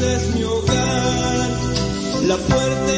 es mi hogar, la puerta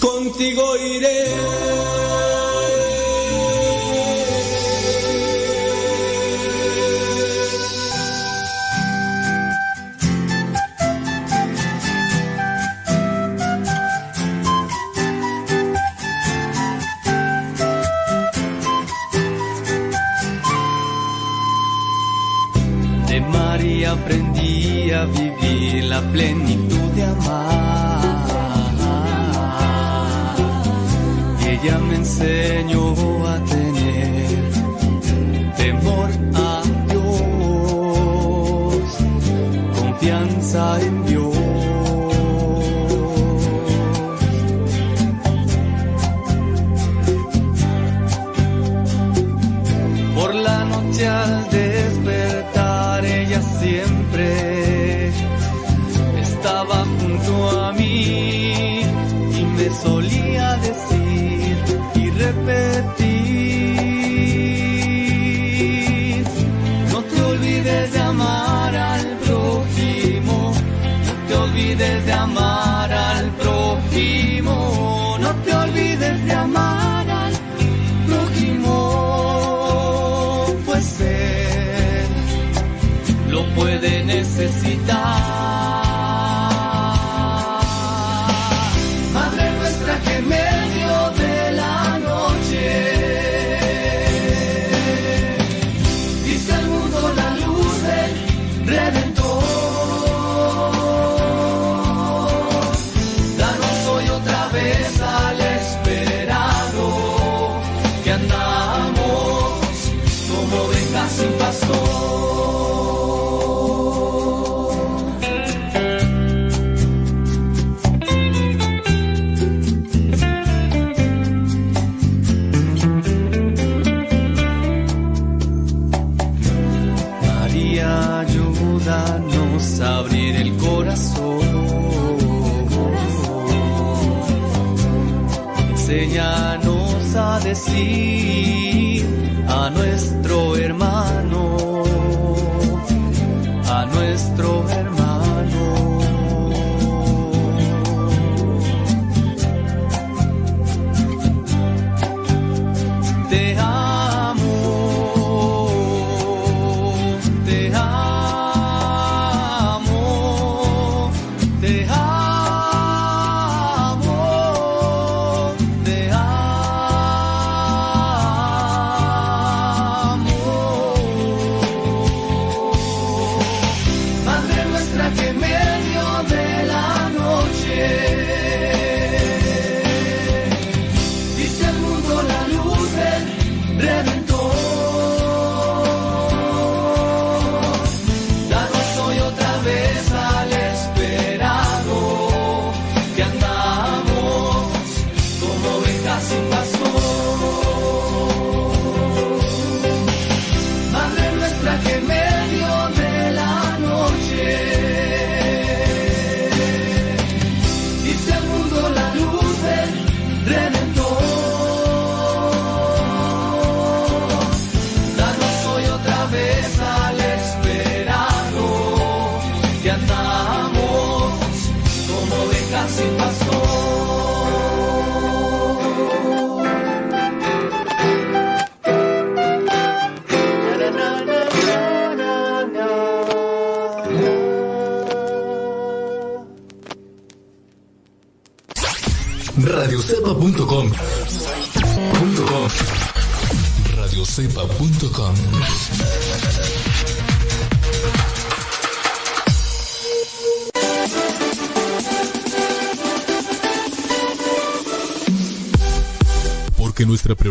contigo iré. De María aprendí a vivir la plenitud ella me enseñó a tener temor a Dios, confianza en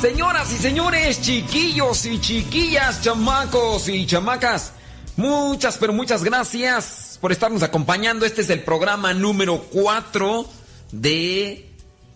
Señoras y señores, chiquillos y chiquillas, chamacos y chamacas, muchas, pero muchas gracias por estarnos acompañando. Este es el programa número 4 de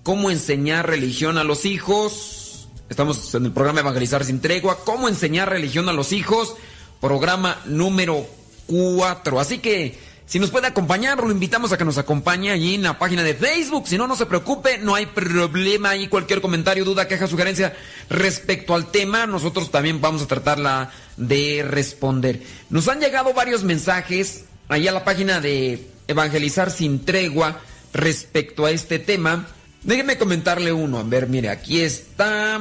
cómo enseñar religión a los hijos. Estamos en el programa Evangelizar sin tregua, cómo enseñar religión a los hijos, programa número 4. Así que si nos puede acompañar, lo invitamos a que nos acompañe allí en la página de Facebook. Si no, no se preocupe, no hay problema ahí. Cualquier comentario, duda, queja, sugerencia respecto al tema, nosotros también vamos a tratarla de responder. Nos han llegado varios mensajes ahí a la página de Evangelizar sin tregua respecto a este tema. Déjenme comentarle uno. A ver, mire, aquí está.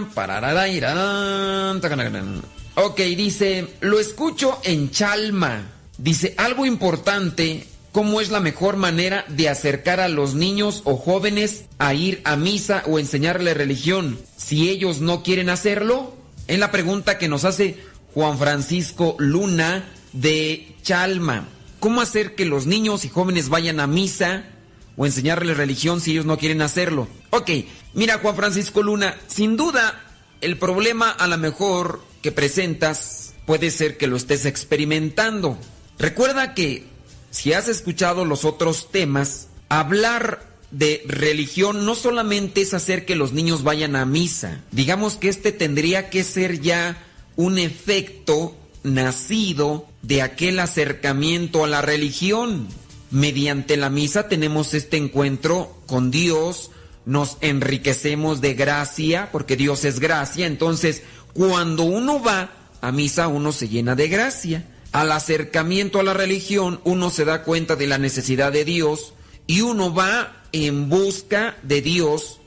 Ok, dice, lo escucho en Chalma. Dice, algo importante, ¿cómo es la mejor manera de acercar a los niños o jóvenes a ir a misa o enseñarle religión si ellos no quieren hacerlo? Es la pregunta que nos hace Juan Francisco Luna de Chalma. ¿Cómo hacer que los niños y jóvenes vayan a misa o enseñarles religión si ellos no quieren hacerlo? Ok, mira Juan Francisco Luna, sin duda el problema a lo mejor que presentas puede ser que lo estés experimentando. Recuerda que si has escuchado los otros temas, hablar de religión no solamente es hacer que los niños vayan a misa. Digamos que este tendría que ser ya un efecto nacido de aquel acercamiento a la religión. Mediante la misa tenemos este encuentro con Dios, nos enriquecemos de gracia, porque Dios es gracia, entonces cuando uno va a misa uno se llena de gracia al acercamiento a la religión uno se da cuenta de la necesidad de Dios y uno va en busca de Dios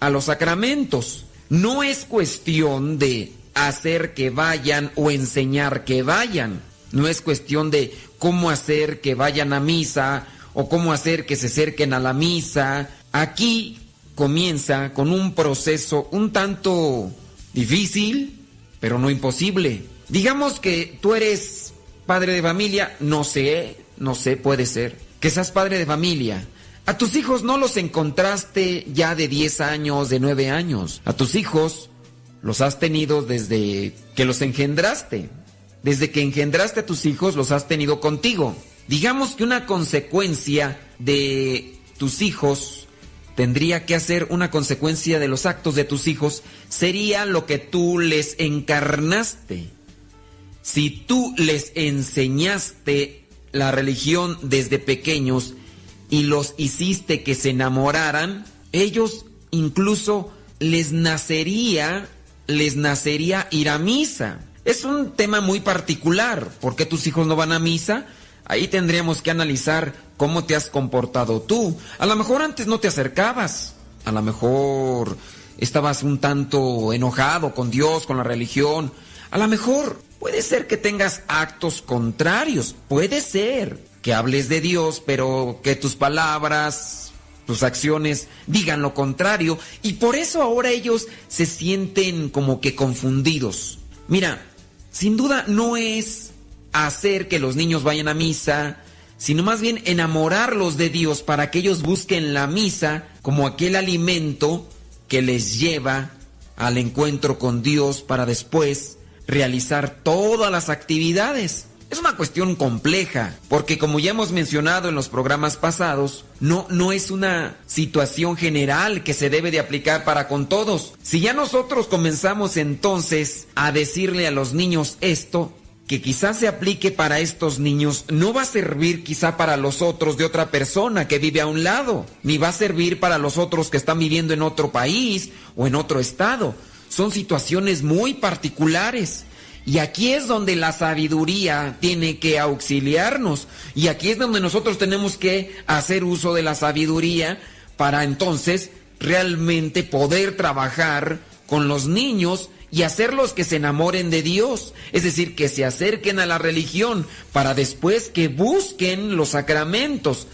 a los sacramentos. No es cuestión de hacer que vayan o enseñar que vayan. No es cuestión de cómo hacer que vayan a misa o cómo hacer que se acerquen a la misa. Aquí comienza con un proceso un tanto difícil, pero no imposible. Digamos que tú eres padre de familia, no sé, no sé, puede ser. Que seas padre de familia. A tus hijos no los encontraste ya de 10 años, de 9 años. A tus hijos los has tenido desde que los engendraste. Desde que engendraste a tus hijos los has tenido contigo. Digamos que una consecuencia de tus hijos tendría que hacer una consecuencia de los actos de tus hijos sería lo que tú les encarnaste. Si tú les enseñaste la religión desde pequeños y los hiciste que se enamoraran, ellos incluso les nacería, les nacería ir a misa. Es un tema muy particular. ¿Por qué tus hijos no van a misa? Ahí tendríamos que analizar cómo te has comportado tú. A lo mejor antes no te acercabas. A lo mejor estabas un tanto enojado con Dios, con la religión. A lo mejor Puede ser que tengas actos contrarios, puede ser que hables de Dios, pero que tus palabras, tus acciones digan lo contrario, y por eso ahora ellos se sienten como que confundidos. Mira, sin duda no es hacer que los niños vayan a misa, sino más bien enamorarlos de Dios para que ellos busquen la misa como aquel alimento que les lleva al encuentro con Dios para después realizar todas las actividades. Es una cuestión compleja, porque como ya hemos mencionado en los programas pasados, no, no es una situación general que se debe de aplicar para con todos. Si ya nosotros comenzamos entonces a decirle a los niños esto, que quizás se aplique para estos niños, no va a servir quizá para los otros de otra persona que vive a un lado, ni va a servir para los otros que están viviendo en otro país o en otro estado. Son situaciones muy particulares. Y aquí es donde la sabiduría tiene que auxiliarnos. Y aquí es donde nosotros tenemos que hacer uso de la sabiduría para entonces realmente poder trabajar con los niños y hacerlos que se enamoren de Dios, es decir, que se acerquen a la religión para después que busquen los sacramentos.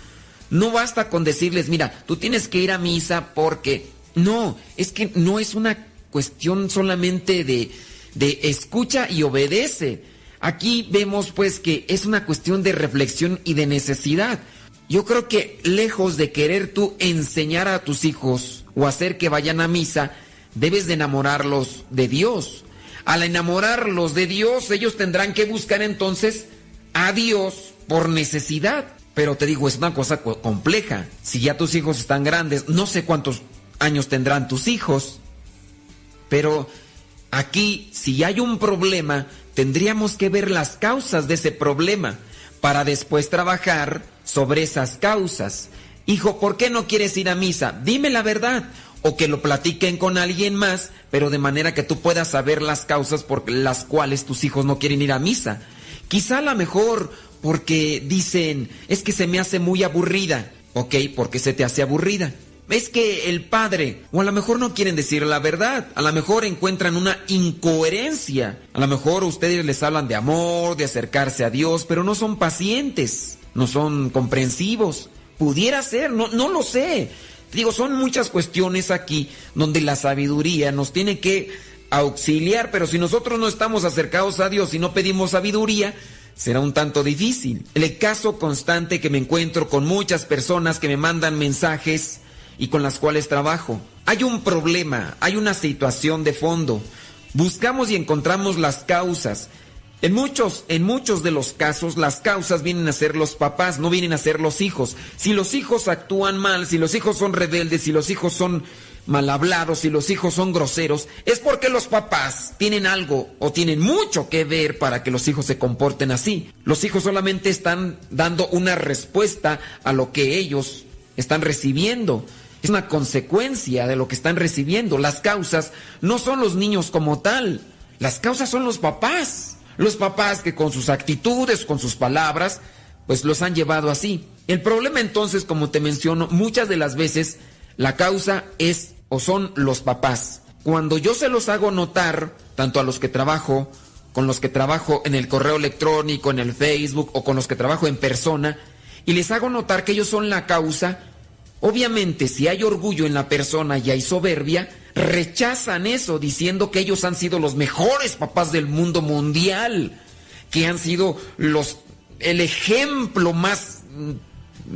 No basta con decirles, mira, tú tienes que ir a misa porque... No, es que no es una cuestión solamente de, de escucha y obedece. Aquí vemos pues que es una cuestión de reflexión y de necesidad. Yo creo que lejos de querer tú enseñar a tus hijos o hacer que vayan a misa, debes de enamorarlos de Dios. Al enamorarlos de Dios, ellos tendrán que buscar entonces a Dios por necesidad. Pero te digo, es una cosa compleja. Si ya tus hijos están grandes, no sé cuántos años tendrán tus hijos, pero aquí, si hay un problema, tendríamos que ver las causas de ese problema para después trabajar sobre esas causas. Hijo, ¿por qué no quieres ir a misa? Dime la verdad. O que lo platiquen con alguien más, pero de manera que tú puedas saber las causas por las cuales tus hijos no quieren ir a misa. Quizá a lo mejor porque dicen, es que se me hace muy aburrida. Ok, porque se te hace aburrida? Es que el padre, o a lo mejor no quieren decir la verdad, a lo mejor encuentran una incoherencia, a lo mejor ustedes les hablan de amor, de acercarse a Dios, pero no son pacientes, no son comprensivos. Pudiera ser, no, no lo sé. Digo, son muchas cuestiones aquí donde la sabiduría nos tiene que auxiliar, pero si nosotros no estamos acercados a Dios y no pedimos sabiduría, será un tanto difícil. El caso constante que me encuentro con muchas personas que me mandan mensajes y con las cuales trabajo. Hay un problema, hay una situación de fondo. Buscamos y encontramos las causas. En muchos, en muchos de los casos, las causas vienen a ser los papás, no vienen a ser los hijos. Si los hijos actúan mal, si los hijos son rebeldes, si los hijos son mal hablados, si los hijos son groseros, es porque los papás tienen algo o tienen mucho que ver para que los hijos se comporten así. Los hijos solamente están dando una respuesta a lo que ellos están recibiendo. Es una consecuencia de lo que están recibiendo. Las causas no son los niños como tal. Las causas son los papás. Los papás que con sus actitudes, con sus palabras, pues los han llevado así. El problema entonces, como te menciono, muchas de las veces la causa es o son los papás. Cuando yo se los hago notar, tanto a los que trabajo, con los que trabajo en el correo electrónico, en el Facebook o con los que trabajo en persona, y les hago notar que ellos son la causa, Obviamente, si hay orgullo en la persona y hay soberbia, rechazan eso diciendo que ellos han sido los mejores papás del mundo mundial, que han sido los el ejemplo más mm,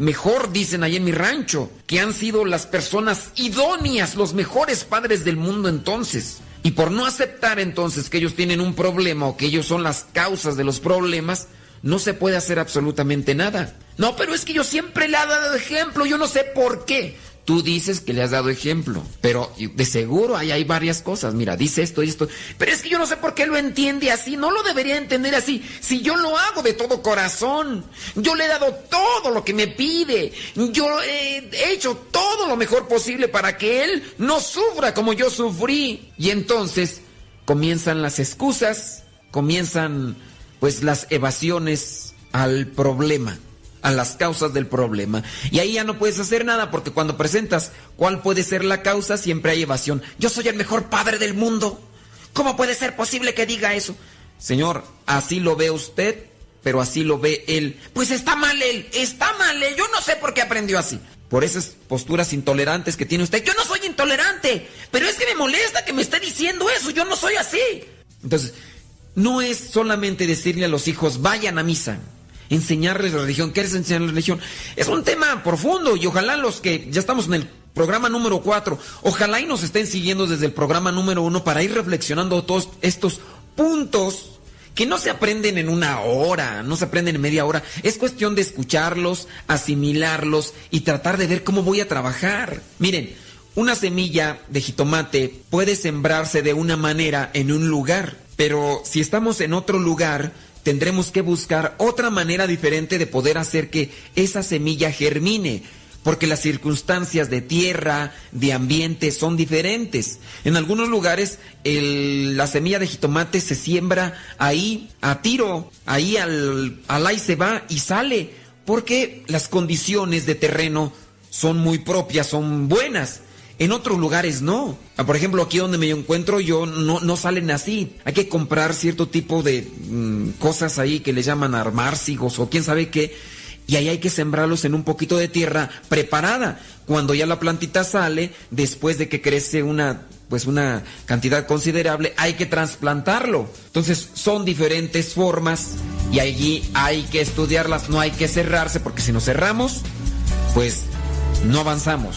mejor dicen ahí en mi rancho, que han sido las personas idóneas, los mejores padres del mundo entonces. Y por no aceptar entonces que ellos tienen un problema o que ellos son las causas de los problemas, no se puede hacer absolutamente nada. No, pero es que yo siempre le he dado ejemplo, yo no sé por qué. Tú dices que le has dado ejemplo, pero de seguro ahí hay varias cosas. Mira, dice esto y esto. Pero es que yo no sé por qué lo entiende así. No lo debería entender así. Si yo lo hago de todo corazón, yo le he dado todo lo que me pide. Yo he hecho todo lo mejor posible para que él no sufra como yo sufrí. Y entonces comienzan las excusas, comienzan pues las evasiones al problema, a las causas del problema. Y ahí ya no puedes hacer nada porque cuando presentas cuál puede ser la causa, siempre hay evasión. Yo soy el mejor padre del mundo. ¿Cómo puede ser posible que diga eso? Señor, así lo ve usted, pero así lo ve él. Pues está mal él, está mal él. Yo no sé por qué aprendió así. Por esas posturas intolerantes que tiene usted. Yo no soy intolerante, pero es que me molesta que me esté diciendo eso. Yo no soy así. Entonces, no es solamente decirle a los hijos, vayan a misa enseñarles la religión. ¿Qué es enseñar la religión? Es un tema profundo y ojalá los que ya estamos en el programa número 4, ojalá y nos estén siguiendo desde el programa número 1 para ir reflexionando todos estos puntos que no se aprenden en una hora, no se aprenden en media hora. Es cuestión de escucharlos, asimilarlos y tratar de ver cómo voy a trabajar. Miren, una semilla de jitomate puede sembrarse de una manera en un lugar, pero si estamos en otro lugar, tendremos que buscar otra manera diferente de poder hacer que esa semilla germine, porque las circunstancias de tierra, de ambiente son diferentes. En algunos lugares la semilla de jitomate se siembra ahí a tiro, ahí al, al ahí se va y sale, porque las condiciones de terreno son muy propias, son buenas. En otros lugares no. Ah, por ejemplo, aquí donde me encuentro yo no, no salen así. Hay que comprar cierto tipo de mm, cosas ahí que le llaman armárcigos o quién sabe qué. Y ahí hay que sembrarlos en un poquito de tierra preparada. Cuando ya la plantita sale, después de que crece una pues una cantidad considerable, hay que trasplantarlo. Entonces son diferentes formas y allí hay que estudiarlas, no hay que cerrarse porque si nos cerramos, pues no avanzamos.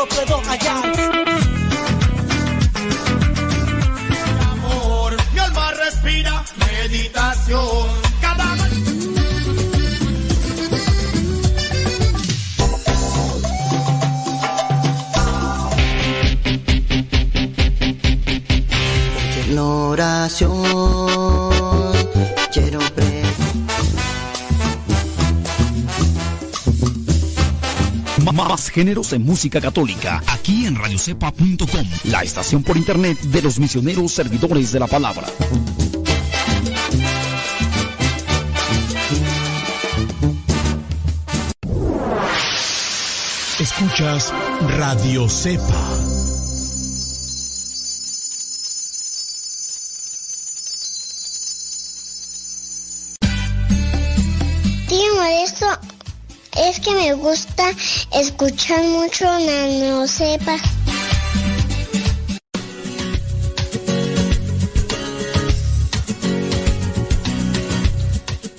Lo puedo callar. Amor, mi alma respira meditación. Cada oración Más géneros en música católica, aquí en radiocepa.com, la estación por internet de los misioneros servidores de la palabra. Escuchas Radio Cepa. Tío esto es que me gusta escuchar mucho Nano Sepa.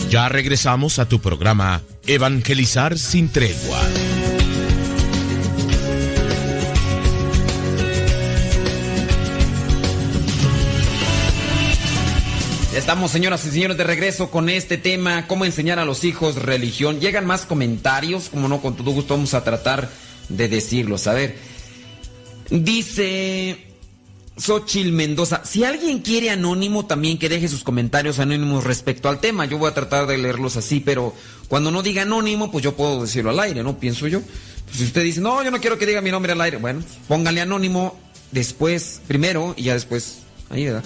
Ya regresamos a tu programa Evangelizar sin tregua. Estamos, señoras y señores, de regreso con este tema, cómo enseñar a los hijos religión. Llegan más comentarios, como no, con todo gusto vamos a tratar de decirlos. A ver, dice Xochil Mendoza, si alguien quiere anónimo, también que deje sus comentarios anónimos respecto al tema. Yo voy a tratar de leerlos así, pero cuando no diga anónimo, pues yo puedo decirlo al aire, ¿no? Pienso yo. Pues si usted dice, no, yo no quiero que diga mi nombre al aire, bueno, póngale anónimo después, primero, y ya después, ahí, ¿verdad?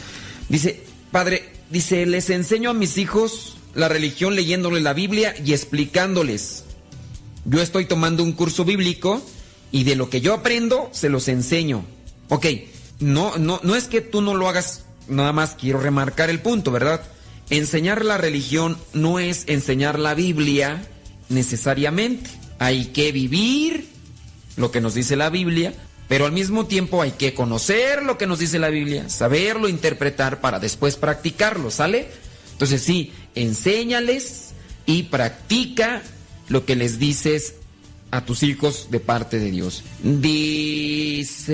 Dice, padre, Dice, les enseño a mis hijos la religión leyéndole la Biblia y explicándoles. Yo estoy tomando un curso bíblico y de lo que yo aprendo se los enseño. Ok, no, no, no es que tú no lo hagas, nada más quiero remarcar el punto, ¿verdad? Enseñar la religión no es enseñar la Biblia necesariamente. Hay que vivir lo que nos dice la Biblia Pero al mismo tiempo hay que conocer lo que nos dice la Biblia, saberlo interpretar para después practicarlo, ¿sale? Entonces sí, enséñales y practica lo que les dices a tus hijos de parte de Dios. Dice,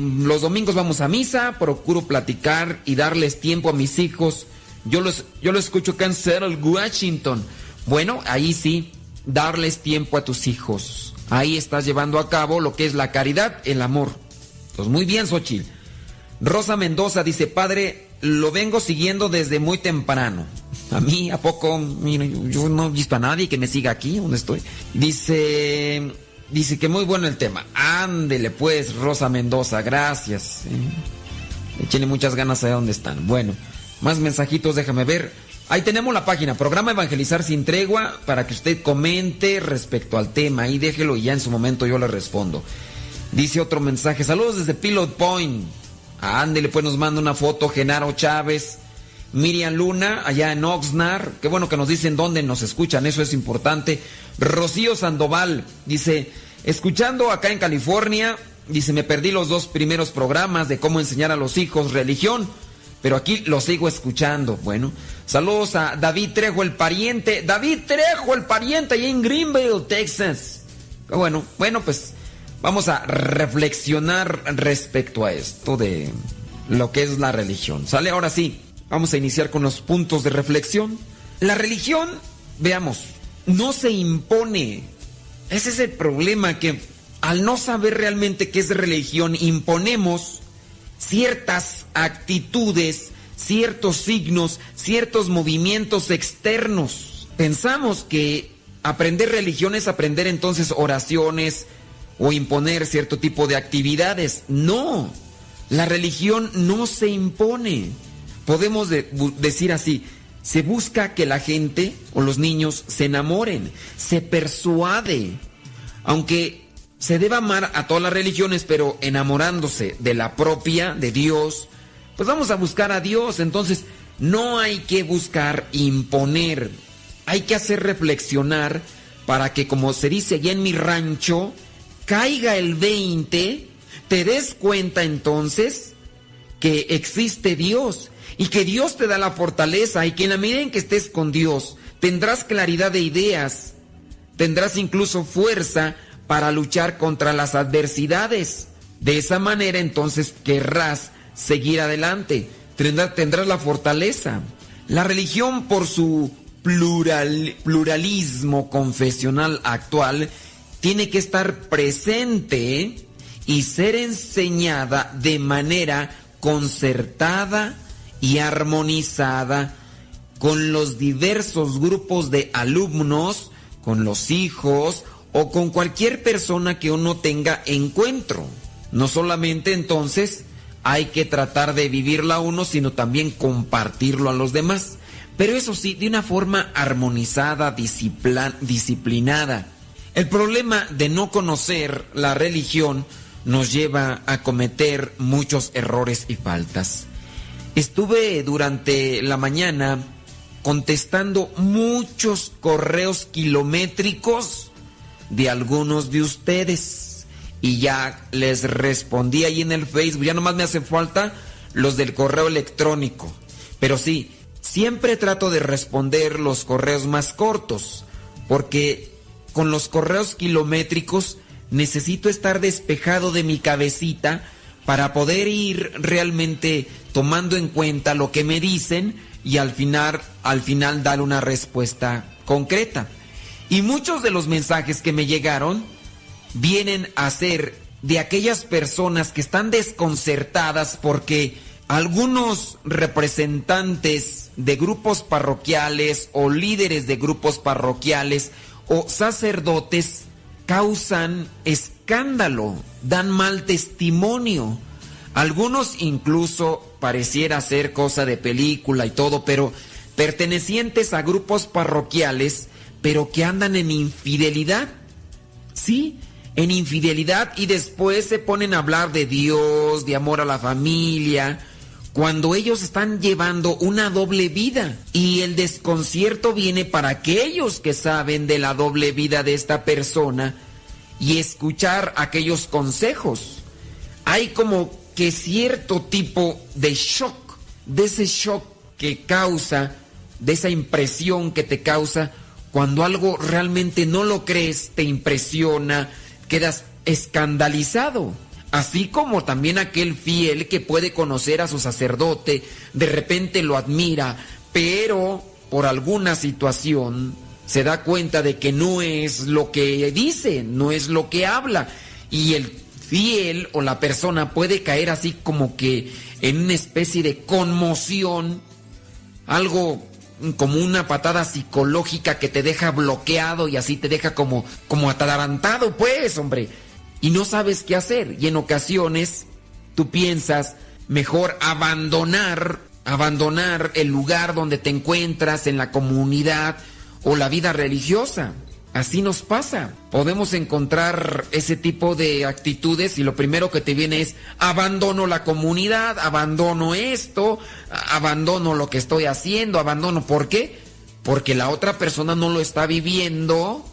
los domingos vamos a misa, procuro platicar y darles tiempo a mis hijos. Yo los, yo los escucho en Seattle, Washington. Bueno, ahí sí, darles tiempo a tus hijos. Ahí estás llevando a cabo lo que es la caridad, el amor. Pues muy bien, Xochitl. Rosa Mendoza dice, padre, lo vengo siguiendo desde muy temprano. A mí, ¿a poco? Yo, no he visto a nadie que me siga aquí, donde estoy. Dice, dice que muy bueno el tema. Ándele pues, Rosa Mendoza, gracias. ¿eh? Échenle muchas ganas a dónde están. Bueno, más mensajitos, déjame ver. Ahí tenemos la página, programa Evangelizar sin tregua, para que usted comente respecto al tema. Ahí déjelo y ya en su momento yo le respondo. Dice otro mensaje, saludos desde Pilot Point. Ándele, pues nos manda una foto Genaro Chávez, Miriam Luna, allá en Oxnard. Qué bueno que nos dicen dónde nos escuchan, eso es importante. Rocío Sandoval dice, escuchando acá en California, dice, me perdí los dos primeros programas de cómo enseñar a los hijos religión, pero aquí lo sigo escuchando. Bueno, saludos a David Trejo, el pariente. David Trejo, el pariente, allá en Greenville, Texas. Qué bueno, bueno, pues vamos a reflexionar respecto a esto de lo que es la religión. ¿Sale? Ahora sí, vamos a iniciar con los puntos de reflexión. La religión, veamos, no se impone. Ese es el problema que al no saber realmente qué es religión, imponemos ciertas actitudes, ciertos signos, ciertos movimientos externos. Pensamos que aprender religión es aprender entonces oraciones, o imponer cierto tipo de actividades. No, la religión no se impone. Podemos de, decir así, se busca que la gente o los niños se enamoren, se persuade, aunque se deba amar a todas las religiones, pero enamorándose de la propia, de Dios, pues vamos a buscar a Dios. Entonces, no hay que buscar imponer, hay que hacer reflexionar para que, como se dice allá en mi rancho, caiga el 20, te des cuenta entonces que existe Dios y que Dios te da la fortaleza y que en la medida en que estés con Dios tendrás claridad de ideas, tendrás incluso fuerza para luchar contra las adversidades. De esa manera entonces querrás seguir adelante, tendrás, tendrás la fortaleza. La religión por su plural, pluralismo confesional actual tiene que estar presente y ser enseñada de manera concertada y armonizada con los diversos grupos de alumnos, con los hijos o con cualquier persona que uno tenga encuentro. No solamente entonces hay que tratar de vivirla uno, sino también compartirlo a los demás. Pero eso sí, de una forma armonizada, disciplinada. El problema de no conocer la religión nos lleva a cometer muchos errores y faltas. Estuve durante la mañana contestando muchos correos kilométricos de algunos de ustedes y ya les respondí ahí en el Facebook, ya nomás me hace falta los del correo electrónico. Pero sí, siempre trato de responder los correos más cortos porque con los correos kilométricos necesito estar despejado de mi cabecita para poder ir realmente tomando en cuenta lo que me dicen y al final, al final dar una respuesta concreta. Y muchos de los mensajes que me llegaron vienen a ser de aquellas personas que están desconcertadas porque algunos representantes de grupos parroquiales o líderes de grupos parroquiales o sacerdotes causan escándalo, dan mal testimonio. Algunos incluso pareciera ser cosa de película y todo, pero pertenecientes a grupos parroquiales, pero que andan en infidelidad. Sí, en infidelidad y después se ponen a hablar de Dios, de amor a la familia, cuando ellos están llevando una doble vida. Y el desconcierto viene para aquellos que saben de la doble vida de esta persona y escuchar aquellos consejos. hay como que cierto tipo de shock, de ese shock que causa, de esa impresión que te causa cuando algo realmente no lo crees, te impresiona, quedas escandalizado. Así como también aquel fiel que puede conocer a su sacerdote, de repente lo admira, pero por alguna situación se da cuenta de que no es lo que dice, no es lo que habla. Y el fiel o la persona puede caer así como que en una especie de conmoción, algo como una patada psicológica que te deja bloqueado y así te deja como, como atarantado, pues, hombre. Y no sabes qué hacer. Y en ocasiones tú piensas mejor abandonar, abandonar el lugar donde te encuentras en la comunidad o la vida religiosa. Así nos pasa. Podemos encontrar ese tipo de actitudes y lo primero que te viene es abandono la comunidad, abandono esto, abandono lo que estoy haciendo, abandono. ¿Por qué? Porque la otra persona no lo está viviendo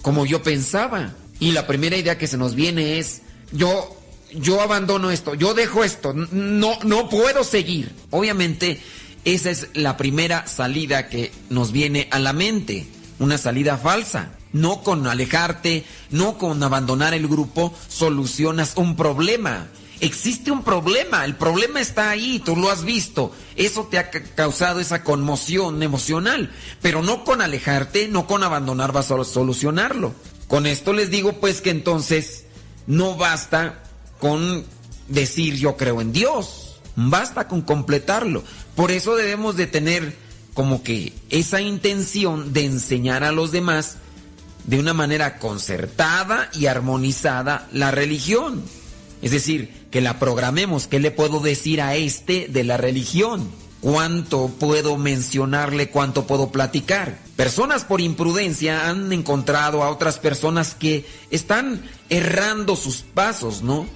como yo pensaba. Y la primera idea que se nos viene es yo yo abandono esto, yo dejo esto, no no puedo seguir. Obviamente esa es la primera salida que nos viene a la mente, una salida falsa. No con alejarte, no con abandonar el grupo, solucionas un problema. Existe un problema, el problema está ahí, tú lo has visto. Eso te ha causado esa conmoción emocional, pero no con alejarte, no con abandonar vas a solucionarlo. Con esto les digo pues que entonces no basta con decir yo creo en Dios, basta con completarlo. Por eso debemos de tener como que esa intención de enseñar a los demás de una manera concertada y armonizada la religión. Es decir, que la programemos. ¿Qué le puedo decir a este de la religión? ¿Cuánto puedo mencionarle? ¿Cuánto puedo platicar? Personas por imprudencia han encontrado a otras personas que están errando sus pasos, ¿no?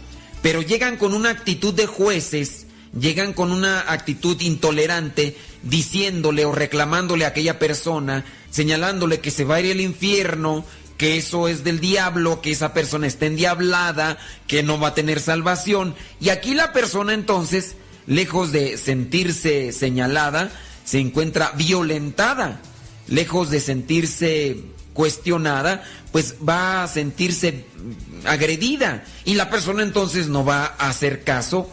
Pero llegan con una actitud de jueces llegan con una actitud intolerante diciéndole o reclamándole a aquella persona, señalándole que se va a ir al infierno, que eso es del diablo, que esa persona está endiablada, que no va a tener salvación. Y aquí la persona entonces, lejos de sentirse señalada, se encuentra violentada, lejos de sentirse cuestionada, pues va a sentirse agredida. Y la persona entonces no va a hacer caso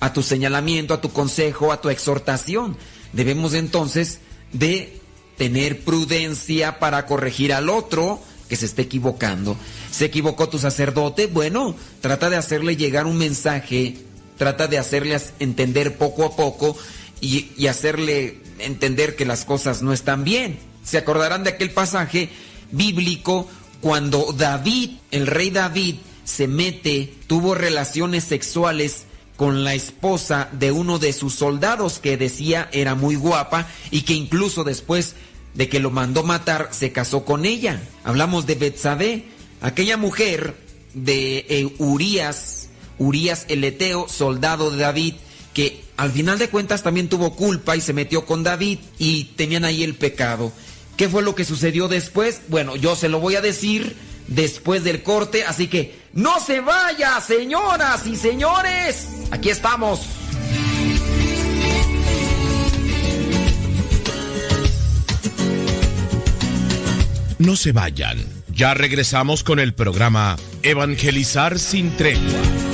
a tu señalamiento, a tu consejo, a tu exhortación. Debemos entonces de tener prudencia para corregir al otro que se esté equivocando. ¿Se equivocó tu sacerdote? Bueno, trata de hacerle llegar un mensaje, trata de hacerle entender poco a poco y, y hacerle entender que las cosas no están bien. Se acordarán de aquel pasaje bíblico cuando David, el rey David, se mete, tuvo relaciones sexuales con la esposa de uno de sus soldados que decía era muy guapa y que incluso después de que lo mandó matar se casó con ella. Hablamos de Betsabé, aquella mujer de eh, Urias, Urias el Eteo, soldado de David, que al final de cuentas también tuvo culpa y se metió con David y tenían ahí el pecado. ¿Qué fue lo que sucedió después? Bueno, yo se lo voy a decir después del corte, así que no se vaya, señoras y señores. Aquí estamos. No se vayan. Ya regresamos con el programa Evangelizar sin tregua.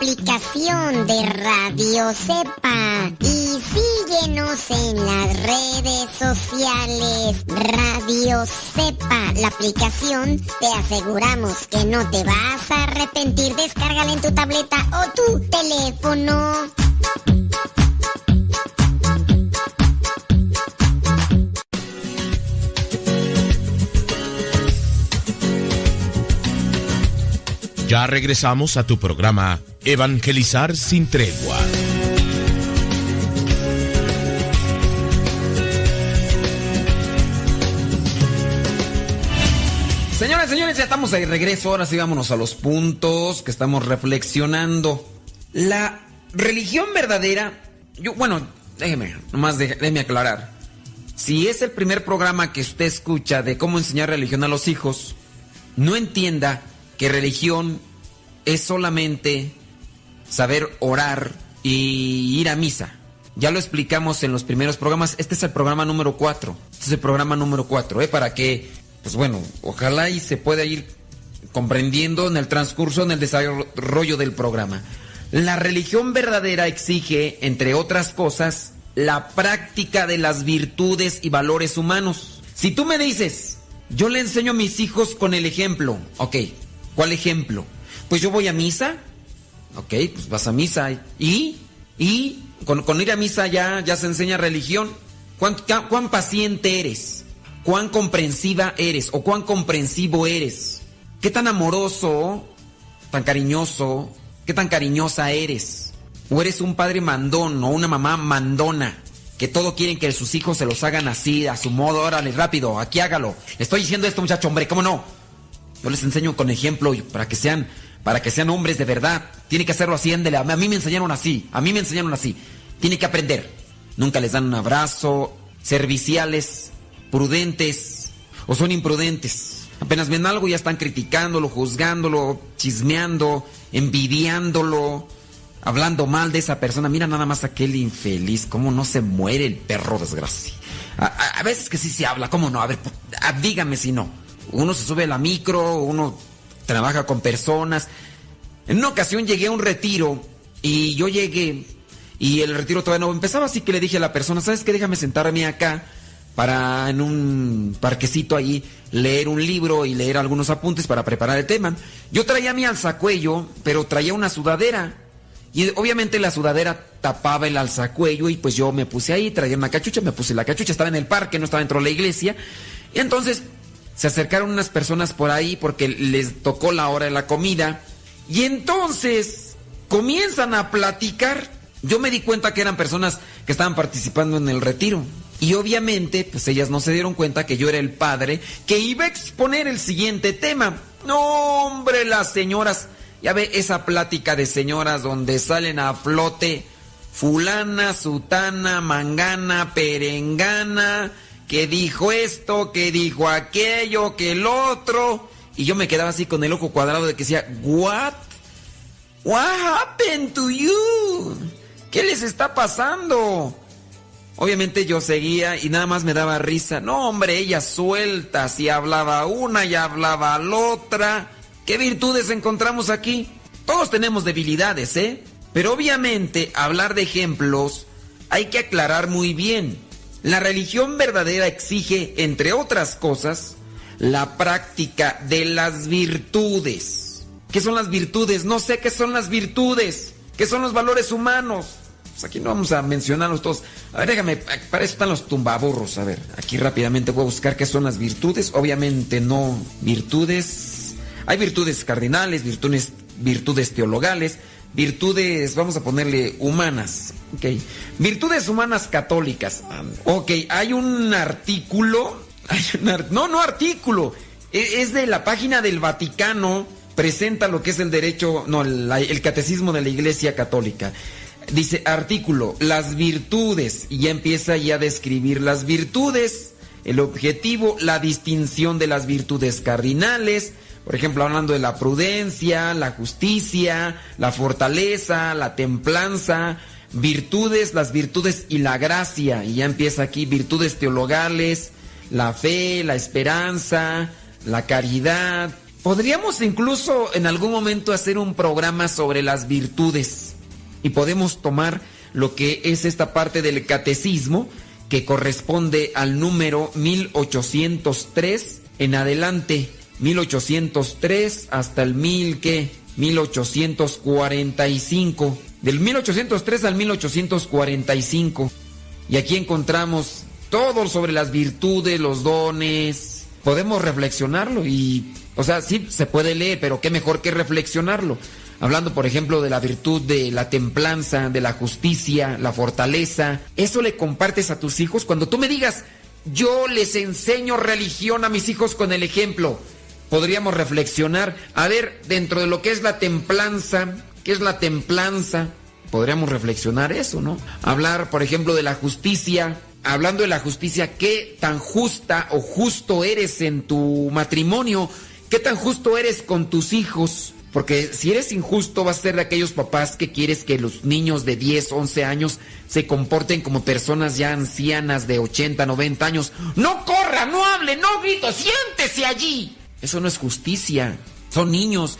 Aplicación de Radio Cepa y síguenos en las redes sociales. Radio Cepa, la aplicación, te aseguramos que no te vas a arrepentir. Descárgala en tu tableta o tu teléfono. Ya regresamos a tu programa Evangelizar sin tregua. Señoras, señores, ya estamos de regreso. Ahora sí vámonos a los puntos que estamos reflexionando. La religión verdadera, yo, bueno, déjeme, nomás déjeme aclarar. Si es el primer programa que usted escucha de cómo enseñar religión a los hijos, no entienda que religión es solamente saber orar y ir a misa. Ya lo explicamos en los primeros programas. Este es el programa número 4. Este es el programa número 4, ¿eh? Para que, pues bueno, ojalá y se pueda ir comprendiendo en el transcurso, en el desarrollo del programa. La religión verdadera exige, entre otras cosas, la práctica de las virtudes y valores humanos. Si tú me dices, yo le enseño a mis hijos con el ejemplo, ok, ¿cuál ejemplo? Pues yo voy a misa, ok, pues vas a misa y, y con, con ir a misa ya, ya se enseña religión. ¿Cuán, ¿Cuán paciente eres? ¿Cuán comprensiva eres? ¿O cuán comprensivo eres? ¿Qué tan amoroso, tan cariñoso, qué tan cariñosa eres? ¿O eres un padre mandón o una mamá mandona? Que todo quieren que sus hijos se los hagan así, a su modo, órale, rápido, aquí hágalo. Estoy diciendo esto, muchacho, hombre, ¿cómo no? Yo les enseño con ejemplo para que sean, para que sean hombres de verdad. Tiene que hacerlo así. A mí me enseñaron así, a mí me enseñaron así. Tiene que aprender. Nunca les dan un abrazo, serviciales, prudentes o son imprudentes. Apenas ven algo ya están criticándolo, juzgándolo, chismeando, envidiándolo, hablando mal de esa persona. Mira nada más aquel infeliz, cómo no se muere el perro desgracia. A, a- a veces que sí se habla, ¿cómo no? A ver, ah, dígame si no. Uno se sube a la micro, uno trabaja con personas. En una ocasión llegué a un retiro y yo llegué y el retiro todavía no empezaba, así que le dije a la persona, ¿sabes qué? Déjame sentarme acá para en un parquecito ahí leer un libro y leer algunos apuntes para preparar el tema. Yo traía mi alzacuello, pero traía una sudadera. Y obviamente la sudadera tapaba el alzacuello y pues yo me puse ahí, traía una cachucha, me puse la cachucha, estaba en el parque, no estaba dentro de la iglesia. Y entonces se acercaron unas personas por ahí porque les tocó la hora de la comida. Y entonces comienzan a platicar. Yo me di cuenta que eran personas que estaban participando en el retiro. Y obviamente, pues ellas no se dieron cuenta que yo era el padre que iba a exponer el siguiente tema. No, hombre, las señoras. Ya ve esa plática de señoras donde salen a flote fulana, sutana, mangana, perengana, que dijo esto, que dijo aquello, que el otro. Y yo me quedaba así con el ojo cuadrado de que decía, ¿what? What happened to you? ¿Qué les está pasando? Obviamente yo seguía y nada más me daba risa. No, hombre, ella suelta, si hablaba una y hablaba la otra. ¿Qué virtudes encontramos aquí? Todos tenemos debilidades, ¿eh? Pero obviamente hablar de ejemplos hay que aclarar muy bien. La religión verdadera exige, entre otras cosas, la práctica de las virtudes. ¿Qué son las virtudes? No sé qué son las virtudes. ¿Qué son los valores humanos? Pues aquí no vamos a mencionarlos todos. A ver, déjame, para eso están los tumbaburros. A ver, aquí rápidamente voy a buscar qué son las virtudes. Obviamente no virtudes. Hay virtudes cardinales, virtudes, virtudes teologales, virtudes, vamos a ponerle humanas. Ok. Virtudes humanas católicas. Ok, hay un artículo. Hay un no, no artículo. e- Es de la página del Vaticano presenta lo que es el derecho, no, el, el catecismo de la Iglesia Católica. Dice artículo, las virtudes, y ya empieza ya a describir las virtudes, el objetivo, la distinción de las virtudes cardinales, por ejemplo, hablando de la prudencia, la justicia, la fortaleza, la templanza, virtudes, las virtudes y la gracia, y ya empieza aquí virtudes teologales, la fe, la esperanza, la caridad. Podríamos incluso en algún momento hacer un programa sobre las virtudes y podemos tomar lo que es esta parte del catecismo que corresponde al número 1803 en adelante, 1803 hasta el 1000 que 1845, del 1803 al 1845. Y aquí encontramos todo sobre las virtudes, los dones. Podemos reflexionarlo y, o sea, sí se puede leer, pero qué mejor que reflexionarlo hablando por ejemplo de la virtud de la templanza, de la justicia, la fortaleza, eso le compartes a tus hijos cuando tú me digas, yo les enseño religión a mis hijos con el ejemplo. Podríamos reflexionar, a ver, dentro de lo que es la templanza, ¿qué es la templanza? Podríamos reflexionar eso, ¿no? Hablar, por ejemplo, de la justicia. Hablando de la justicia, ¿qué tan justa o justo eres en tu matrimonio? ¿Qué tan justo eres con tus hijos? Porque si eres injusto, vas a ser de aquellos papás que quieres que los niños de 10, 11 años se comporten como personas ya ancianas de 80, 90 años. No corra, no hable, no grito, siéntese allí. Eso no es justicia. Son niños.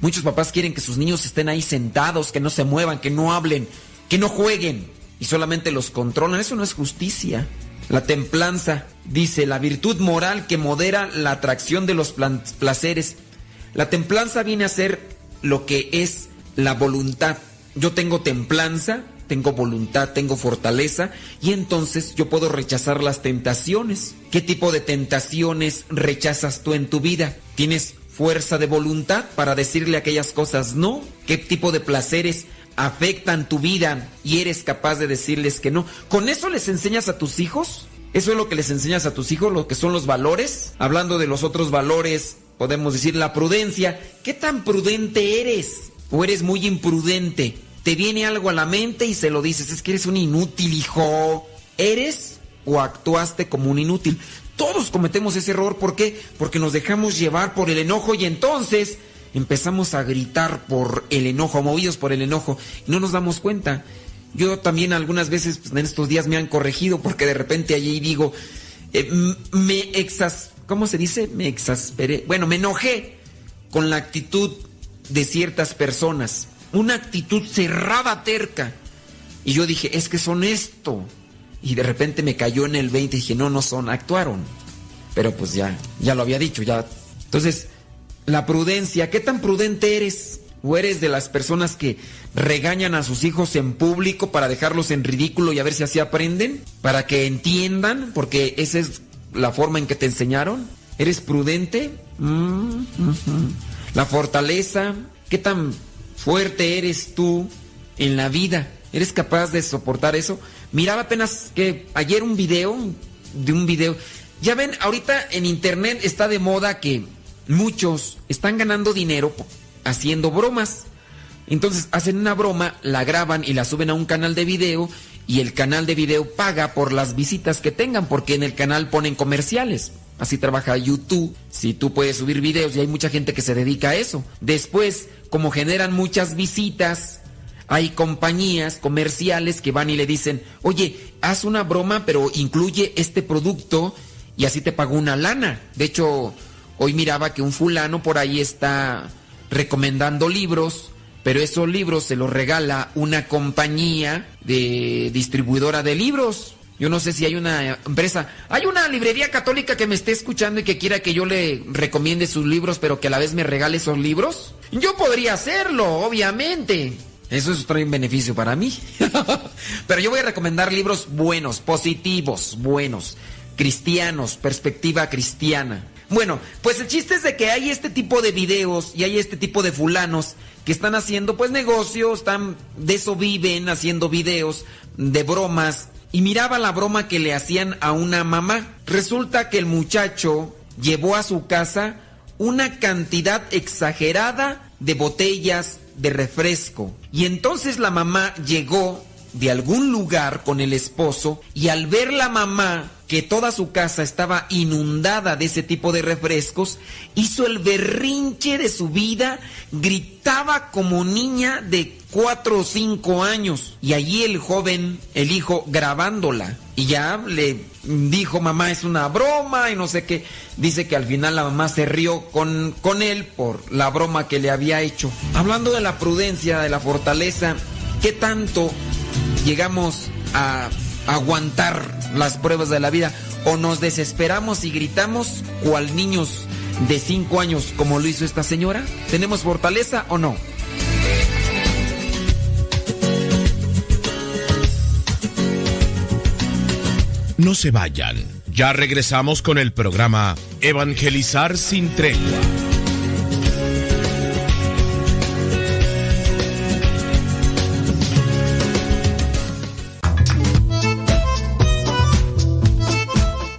Muchos papás quieren que sus niños estén ahí sentados, que no se muevan, que no hablen, que no jueguen y solamente los controlan. Eso no es justicia. La templanza dice la virtud moral que modera la atracción de los placeres la templanza viene a ser lo que es la voluntad. Yo tengo templanza, tengo voluntad, tengo fortaleza y entonces yo puedo rechazar las tentaciones. ¿Qué tipo de tentaciones rechazas tú en tu vida? ¿Tienes fuerza de voluntad para decirle aquellas cosas no? ¿Qué tipo de placeres afectan tu vida y eres capaz de decirles que no? ¿Con eso les enseñas a tus hijos? ¿Eso es lo que les enseñas a tus hijos, lo que son los valores? Hablando de los otros valores podemos decir la prudencia. ¿Qué tan prudente eres? ¿O eres muy imprudente? Te viene algo a la mente y se lo dices, es que eres un inútil, hijo. ¿Eres o actuaste como un inútil? Todos cometemos ese error, ¿por qué? Porque nos dejamos llevar por el enojo y entonces empezamos a gritar por el enojo, movidos por el enojo, y no nos damos cuenta. Yo también algunas veces pues, en estos días me han corregido porque de repente allí digo, eh, me exas ¿cómo se dice? Me exasperé. Bueno, me enojé con la actitud de ciertas personas. Una actitud cerrada, terca. Y yo dije, es que son esto. Y de repente me cayó en el 20 y dije, no, no son, actuaron. Pero pues ya, ya lo había dicho, ya. Entonces, la prudencia, ¿qué tan prudente eres? ¿O eres de las personas que regañan a sus hijos en público para dejarlos en ridículo y a ver si así aprenden? Para que entiendan, porque ese es la forma en que te enseñaron? ¿Eres prudente? La fortaleza, ¿qué tan fuerte eres tú en la vida? ¿Eres capaz de soportar eso? Miraba apenas que ayer un video, de un video. Ya ven, ahorita en internet está de moda que muchos están ganando dinero haciendo bromas. Entonces hacen una broma, la graban y la suben a un canal de video y el canal de video paga por las visitas que tengan porque en el canal ponen comerciales. Así trabaja YouTube. Si tú puedes subir videos y hay mucha gente que se dedica a eso. Después, como generan muchas visitas, hay compañías comerciales que van y le dicen, oye, haz una broma pero incluye este producto y así te pago una lana. De hecho, hoy miraba que un fulano por ahí está recomendando libros pero esos libros se los regala una compañía de distribuidora de libros. Yo no sé si hay una empresa, hay una librería católica que me esté escuchando y que quiera que yo le recomiende sus libros, pero que a la vez me regale esos libros. Yo podría hacerlo, obviamente. Eso es un beneficio para mí. pero yo voy a recomendar libros buenos, positivos, buenos, cristianos, perspectiva cristiana. Bueno, pues el chiste es de que hay este tipo de videos y hay este tipo de fulanos que están haciendo pues negocios, están de eso viven haciendo videos de bromas y miraba la broma que le hacían a una mamá. Resulta que el muchacho llevó a su casa una cantidad exagerada de botellas de refresco. Y entonces la mamá llegó de algún lugar con el esposo y al ver la mamá que toda su casa estaba inundada de ese tipo de refrescos, hizo el berrinche de su vida, gritaba como niña de cuatro o cinco años. Y allí el joven, el hijo, grabándola. Y ya le dijo, mamá, es una broma y no sé qué. Dice que al final la mamá se rió con, con él por la broma que le había hecho. Hablando de la prudencia, de la fortaleza, ¿qué tanto llegamos a aguantar las pruebas de la vida o nos desesperamos y gritamos cual niños de 5 años como lo hizo esta señora? ¿Tenemos fortaleza o no? No se vayan, ya regresamos con el programa Evangelizar sin tregua.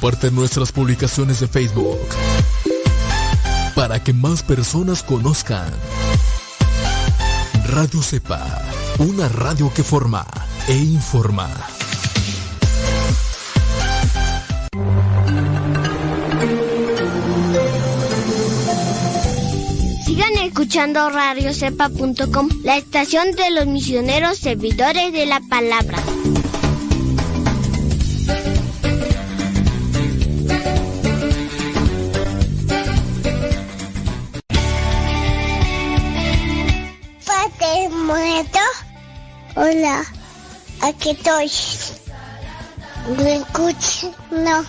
Comparte nuestras publicaciones de Facebook para que más personas conozcan Radio Cepa, una radio que forma e informa. Sigan escuchando radiocepa.com, la estación de los misioneros servidores de la palabra. Hola, aquí estoy. ¿Me escuchas? No.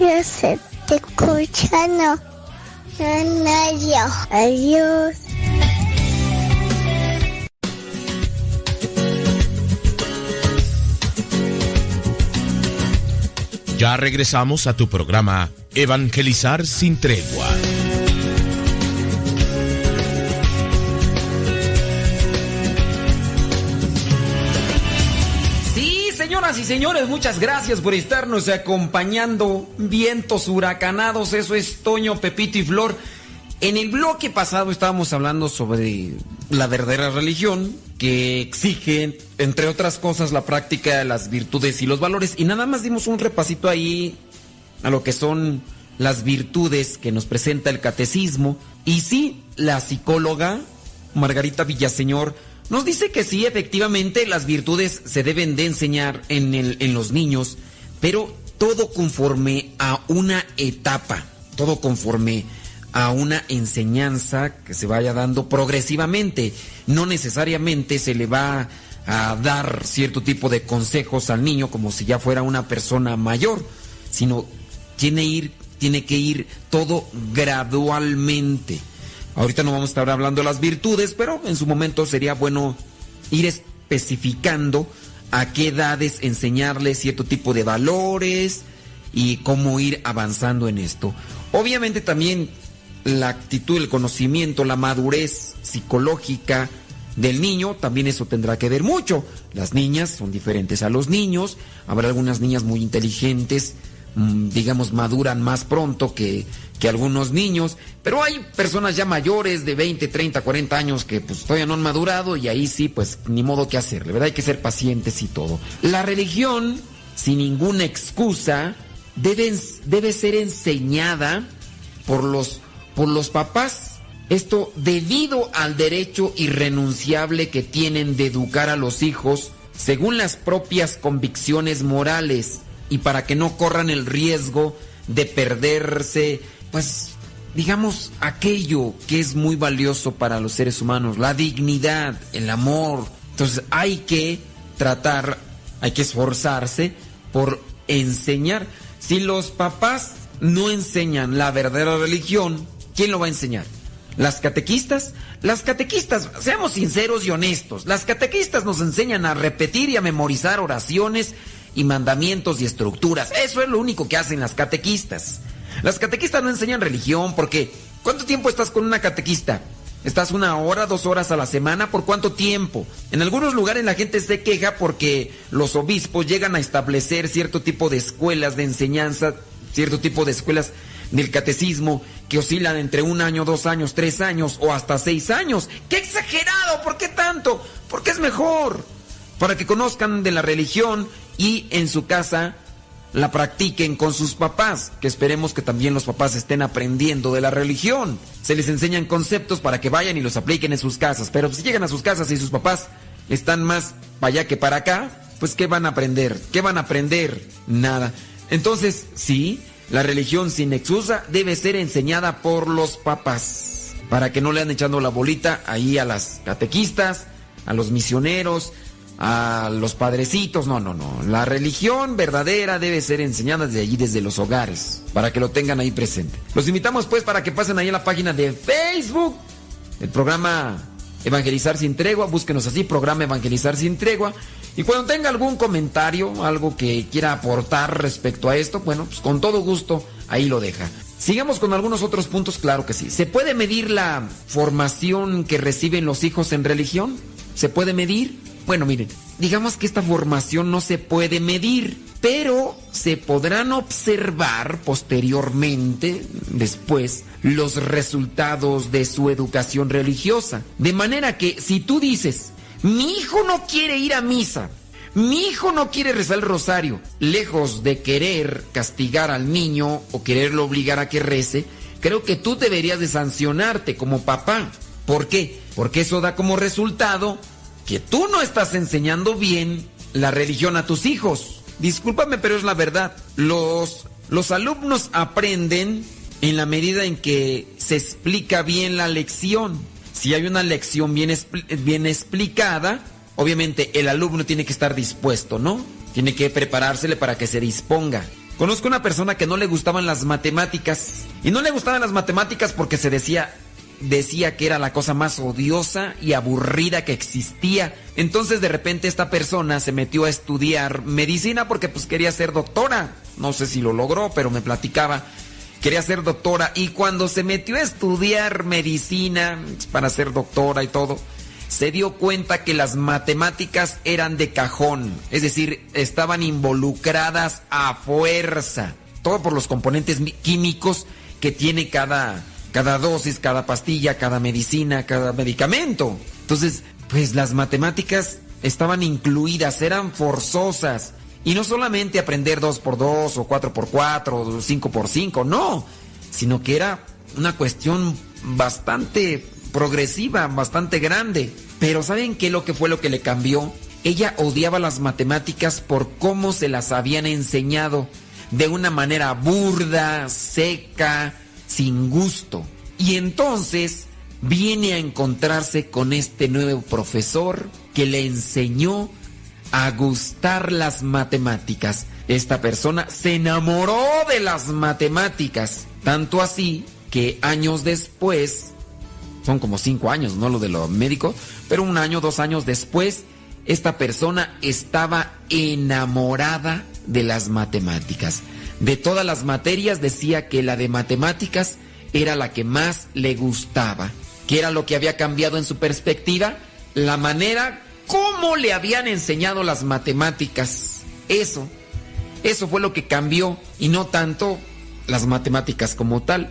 Yo sé, te escucha, no. Yo. Adiós. Ya regresamos a tu programa Evangelizar sin tregua. Y señores, muchas gracias por estarnos acompañando. Vientos huracanados, eso es Toño, Pepito y Flor. En el bloque pasado estábamos hablando sobre la verdadera religión que exige, entre otras cosas, la práctica de las virtudes y los valores. Y nada más dimos un repasito ahí a lo que son las virtudes que nos presenta el catecismo. Y sí, la psicóloga Margarita Villaseñor nos dice que sí, efectivamente, las virtudes se deben de enseñar en, el- en los niños, pero todo conforme a una etapa, todo conforme a una enseñanza que se vaya dando progresivamente. No necesariamente se le va a dar cierto tipo de consejos al niño como si ya fuera una persona mayor, sino tiene, ir, tiene que ir todo gradualmente. Ahorita no vamos a estar hablando de las virtudes, pero en su momento sería bueno ir especificando a qué edades enseñarles cierto tipo de valores y cómo ir avanzando en esto. Obviamente también la actitud, el conocimiento, la madurez psicológica del niño, también eso tendrá que ver mucho. Las niñas son diferentes a los niños, habrá algunas niñas muy inteligentes, digamos, maduran más pronto que, que algunos niños, pero hay personas ya mayores de 20, 30, 40 años que pues todavía no han madurado y ahí sí, pues ni modo que hacerle, ¿verdad? Hay que ser pacientes y todo. La religión, sin ninguna excusa, debe, debe ser enseñada por los, por los papás. Esto debido al derecho irrenunciable que tienen de educar a los hijos según las propias convicciones morales y para que no corran el riesgo de perderse, pues, digamos, aquello que es muy valioso para los seres humanos, la dignidad, el amor. Entonces hay que tratar, hay que esforzarse por enseñar. Si los papás no enseñan la verdadera religión, ¿quién lo va a enseñar? ¿Las catequistas? Las catequistas, seamos sinceros y honestos, las catequistas nos enseñan a repetir y a memorizar oraciones y mandamientos y estructuras. Eso es lo único que hacen las catequistas. Las catequistas no enseñan religión porque ¿cuánto tiempo estás con una catequista? ¿Estás una hora, dos horas a la semana? ¿Por cuánto tiempo? En algunos lugares la gente se queja porque los obispos llegan a establecer cierto tipo de escuelas de enseñanza, cierto tipo de escuelas del catecismo que oscilan entre un año, dos años, tres años o hasta seis años. ¡Qué exagerado! ¿Por qué tanto? Porque es mejor. Para que conozcan de la religión y en su casa la practiquen con sus papás, que esperemos que también los papás estén aprendiendo de la religión. Se les enseñan conceptos para que vayan y los apliquen en sus casas, pero si llegan a sus casas y sus papás están más para allá que para acá, pues ¿qué van a aprender? ¿Qué van a aprender? Nada. Entonces, sí, la religión sin excusa debe ser enseñada por los papás, para que no le anden echando la bolita ahí a las catequistas, a los misioneros, a los padrecitos. No, no, no. La religión verdadera debe ser enseñada desde allí, desde los hogares, para que lo tengan ahí presente. Los invitamos pues para que pasen ahí a la página de Facebook, el programa Evangelizar sin tregua, búsquenos así, programa Evangelizar sin tregua. Y cuando tenga algún comentario, algo que quiera aportar respecto a esto, bueno, pues con todo gusto ahí lo deja. Sigamos con algunos otros puntos, claro que sí. ¿Se puede medir la formación que reciben los hijos en religión? ¿Se puede medir? Bueno, miren, digamos que esta formación no se puede medir, pero se podrán observar posteriormente, después, los resultados de su educación religiosa. De manera que si tú dices, mi hijo no quiere ir a misa, mi hijo no quiere rezar el rosario, lejos de querer castigar al niño o quererlo obligar a que rece, creo que tú deberías de sancionarte como papá. ¿Por qué? Porque eso da como resultado que tú no estás enseñando bien la religión a tus hijos. Discúlpame, pero es la verdad. Los, los alumnos aprenden en la medida en que se explica bien la lección. Si hay una lección bien, bien explicada, obviamente el alumno tiene que estar dispuesto, ¿no? Tiene que preparársele para que se disponga. Conozco una persona que no le gustaban las matemáticas. Y no le gustaban las matemáticas porque se decía, decía que era la cosa más odiosa y aburrida que existía. Entonces de repente esta persona se metió a estudiar medicina porque pues quería ser doctora. No sé si lo logró, pero me platicaba. Quería ser doctora y cuando se metió a estudiar medicina para ser doctora y todo, se dio cuenta que las matemáticas eran de cajón, es decir, estaban involucradas a fuerza, todo por los componentes químicos que tiene cada, cada dosis, cada pastilla, cada medicina, cada medicamento. Entonces, pues las matemáticas estaban incluidas, eran forzosas. Y no solamente aprender 2 por 2 o 4 por 4 o 5 por 5, no, sino que era una cuestión bastante progresiva, bastante grande. Pero ¿saben qué lo que fue lo que le cambió? Ella odiaba las matemáticas por cómo se las habían enseñado, de una manera burda, seca, sin gusto. Y entonces viene a encontrarse con este nuevo profesor que le enseñó a gustar las matemáticas. Esta persona se enamoró de las matemáticas, tanto así que años después, son como cinco años, no lo de lo médico, pero un año, dos años después, esta persona estaba enamorada de las matemáticas. De todas las materias decía que la de matemáticas era la que más le gustaba. ¿Qué era lo que había cambiado en su perspectiva? La manera como le habían enseñado las matemáticas. Eso, eso fue lo que cambió y no tanto las matemáticas como tal.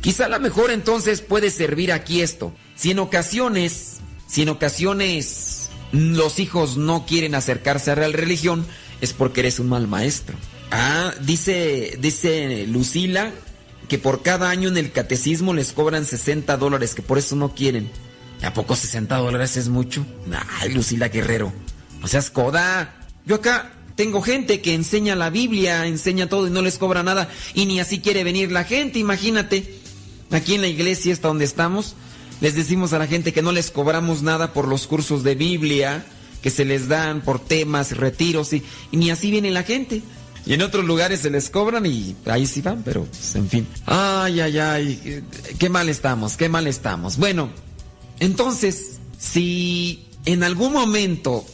Quizá a lo mejor entonces puede servir aquí esto. Si en ocasiones, si en ocasiones los hijos no quieren acercarse a la religión, es porque eres un mal maestro. Ah, dice, dice Lucila que por cada año en el catecismo les cobran 60 dólares, que por eso no quieren. ¿A poco 60 dólares es mucho? Ay, Lucila Guerrero. No seas coda. Yo acá tengo gente que enseña la Biblia, enseña todo y no les cobra nada. Y ni así quiere venir la gente, imagínate. Aquí en la iglesia, hasta donde estamos, les decimos a la gente que no les cobramos nada por los cursos de Biblia que se les dan por temas, retiros y ni así viene la gente. Y en otros lugares se les cobran y ahí sí van, pero pues, en fin. Ay, ay, ay, qué mal estamos, qué mal estamos. Bueno, entonces, si en algún momento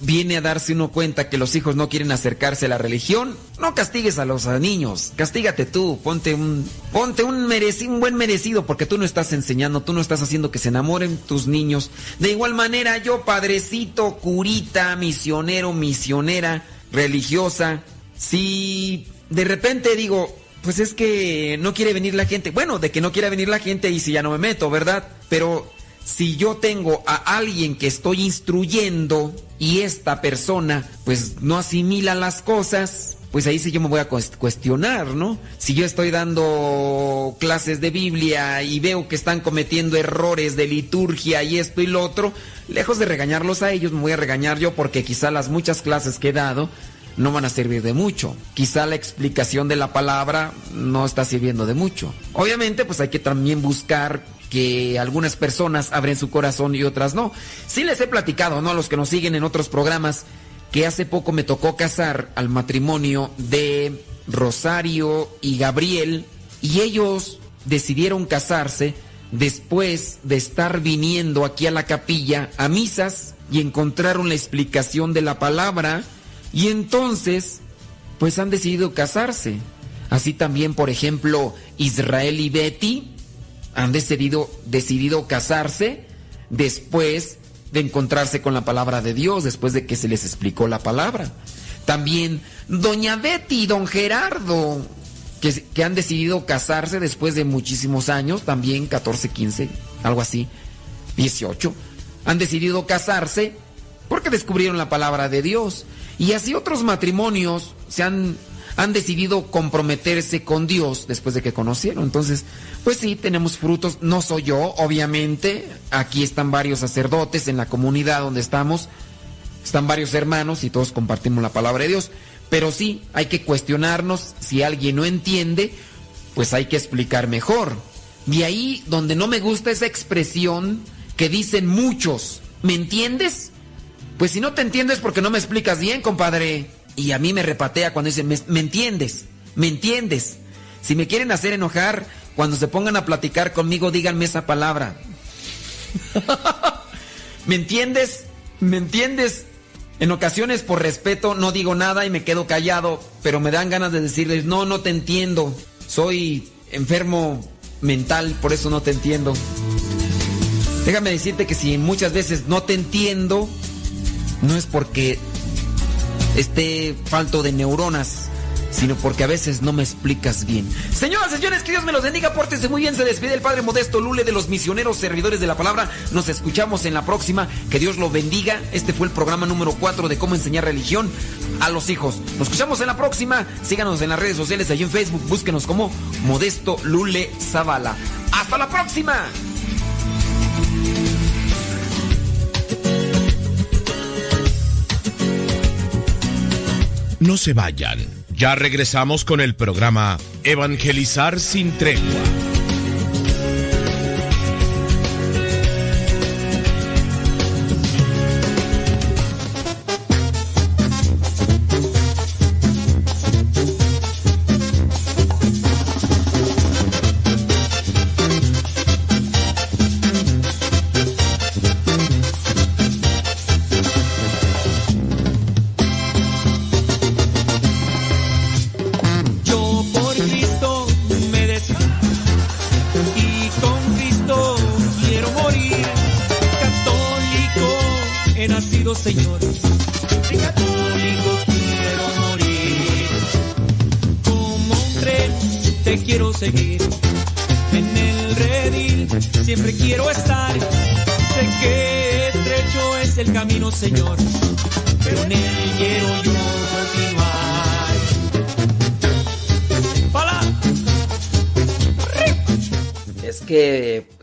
viene a darse uno cuenta que los hijos no quieren acercarse a la religión, no castigues a los niños, castígate tú, ponte un ponte un merecido, un buen merecido porque tú no estás enseñando, tú no estás haciendo que se enamoren tus niños. De igual manera, yo padrecito, curita, misionero, misionera, religiosa, si de repente digo, pues es que no quiere venir la gente. Bueno, de que no quiera venir la gente y si ya no me meto, ¿verdad? Pero si yo tengo a alguien que estoy instruyendo y esta persona pues no asimila las cosas, pues ahí sí yo me voy a cuestionar, ¿no? Si yo estoy dando clases de Biblia y veo que están cometiendo errores de liturgia y esto y lo otro, lejos de regañarlos a ellos, me voy a regañar yo porque quizá las muchas clases que he dado no van a servir de mucho. Quizá la explicación de la palabra no está sirviendo de mucho. Obviamente, pues hay que también buscar que algunas personas abren su corazón y otras no. Sí les he platicado, ¿no? A los que nos siguen en otros programas, que hace poco me tocó casar al matrimonio de Rosario y Gabriel y ellos decidieron casarse después de estar viniendo aquí a la capilla a misas y encontraron la explicación de la palabra y entonces pues han decidido casarse. Así también, por ejemplo, Israel y Betty han decidido, decidido casarse después de encontrarse con la palabra de Dios, después de que se les explicó la palabra. También doña Betty y don Gerardo, que, que, han decidido casarse después de muchísimos años, también 14, 15, algo así, 18, han decidido casarse porque descubrieron la palabra de Dios. Y así otros matrimonios se han han decidido comprometerse con Dios después de que conocieron. Entonces, pues sí, tenemos frutos. No soy yo, obviamente. Aquí están varios sacerdotes en la comunidad donde estamos. Están varios hermanos y todos compartimos la palabra de Dios. Pero sí, hay que cuestionarnos. Si alguien no entiende, pues hay que explicar mejor. De ahí donde no me gusta esa expresión que dicen muchos. ¿Me entiendes? Pues si no te entiendes porque no me explicas bien, compadre. Y a mí me repatea cuando dicen, ¿me, entiendes? ¿Me entiendes? Si me quieren hacer enojar, cuando se pongan a platicar conmigo, díganme esa palabra. ¿Me entiendes? ¿Me entiendes? En ocasiones, por respeto, no digo nada y me quedo callado, pero me dan ganas de decirles, no, no te entiendo. Soy enfermo mental, por eso no te entiendo. Déjame decirte que si muchas veces no te entiendo, no es porque esté falto de neuronas, sino porque a veces no me explicas bien. Señoras señores, que Dios me los bendiga, pórtense muy bien, se despide el Padre Modesto Lule de los misioneros servidores de la palabra. Nos escuchamos en la próxima, que Dios lo bendiga. Este fue el programa número 4 de cómo enseñar religión a los hijos. Nos escuchamos en la próxima, síganos en las redes sociales, allí en Facebook, búsquenos como Modesto Lule Zavala. ¡Hasta la próxima! No se vayan. Ya regresamos con el programa Evangelizar sin tregua.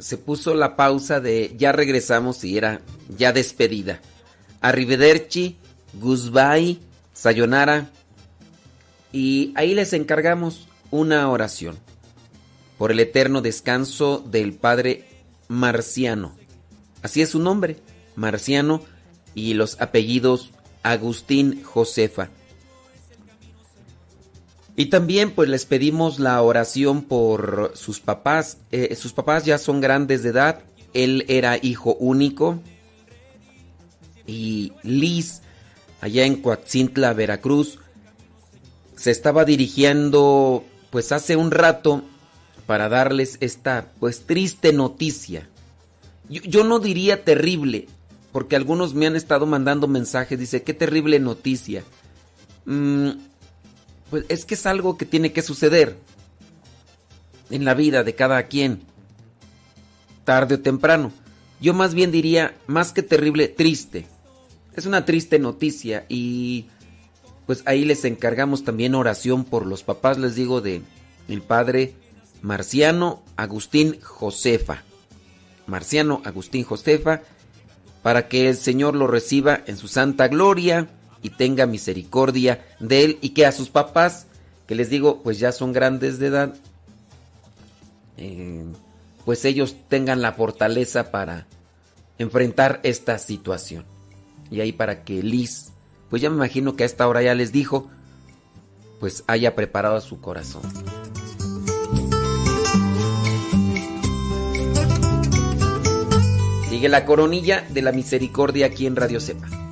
Se puso la pausa de ya regresamos y era ya despedida. Arrivederci, goodbye, sayonara. Y ahí les encargamos una oración por el eterno descanso del Padre Marciano. Así es su nombre, Marciano y los apellidos Agustín Josefa. Y también pues les pedimos la oración por sus papás. Eh, sus papás ya son grandes de edad. Él era hijo único. Y Liz, allá en Coatzintla, Veracruz, se estaba dirigiendo pues hace un rato para darles esta pues triste noticia. Yo, no diría terrible, porque algunos me han estado mandando mensajes, dice, qué terrible noticia. Mm, pues es que es algo que tiene que suceder en la vida de cada quien, tarde o temprano. Yo más bien diría, más que terrible, triste. Es una triste noticia y pues ahí les encargamos también oración por los papás, les digo, de el padre Marciano Agustín Josefa. Marciano Agustín Josefa, para que el Señor lo reciba en su santa gloria y tenga misericordia de él y que a sus papás, que les digo, pues ya son grandes de edad, eh, pues ellos tengan la fortaleza para enfrentar esta situación. Y ahí para que Liz, pues ya me imagino que a esta hora ya les dijo, pues haya preparado su corazón. Sigue la coronilla de la misericordia aquí en Radio Cepa.